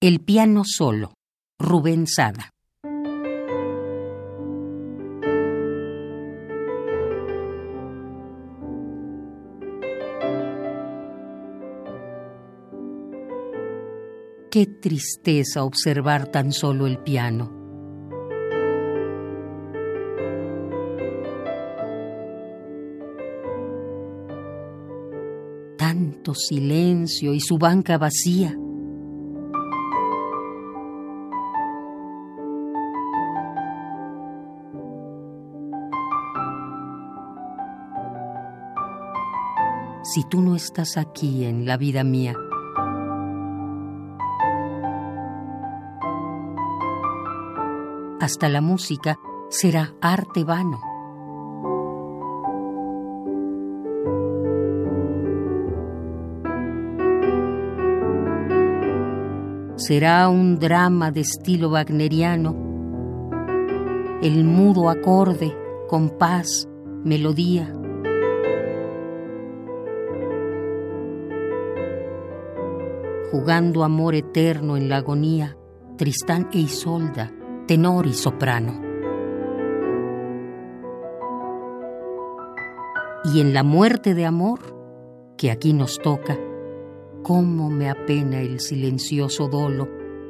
El piano solo, Rubén Sada. Qué tristeza observar tan solo el piano. Tanto silencio y su banca vacía. Si tú no estás aquí en la vida mía. Hasta la música será arte vano. Será un drama de estilo wagneriano, el mudo acorde, compás, melodía jugando amor eterno en la agonía, Tristán e Isolda, tenor y soprano. Y en la muerte de amor, que aquí nos toca, cómo me apena el silencioso dolo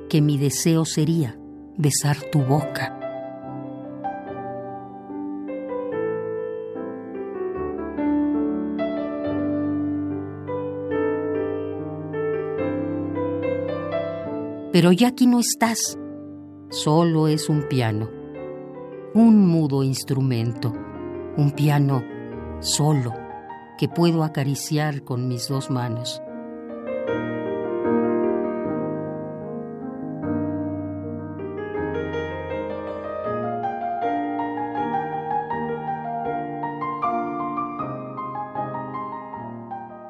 que mi deseo sería besar tu boca. Pero ya aquí no estás. Solo es un piano, un mudo instrumento, un piano solo que puedo acariciar con mis dos manos.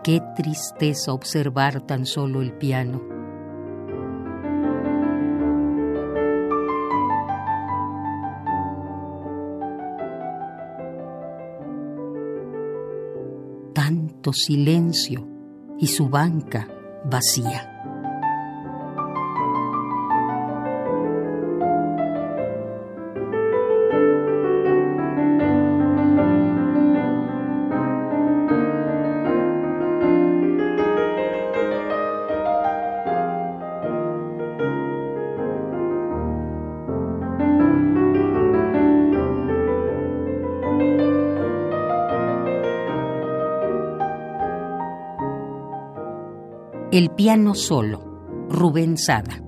Qué tristeza observar tan solo el piano tanto silencio y su banca vacía. El piano solo, Rubén Sada.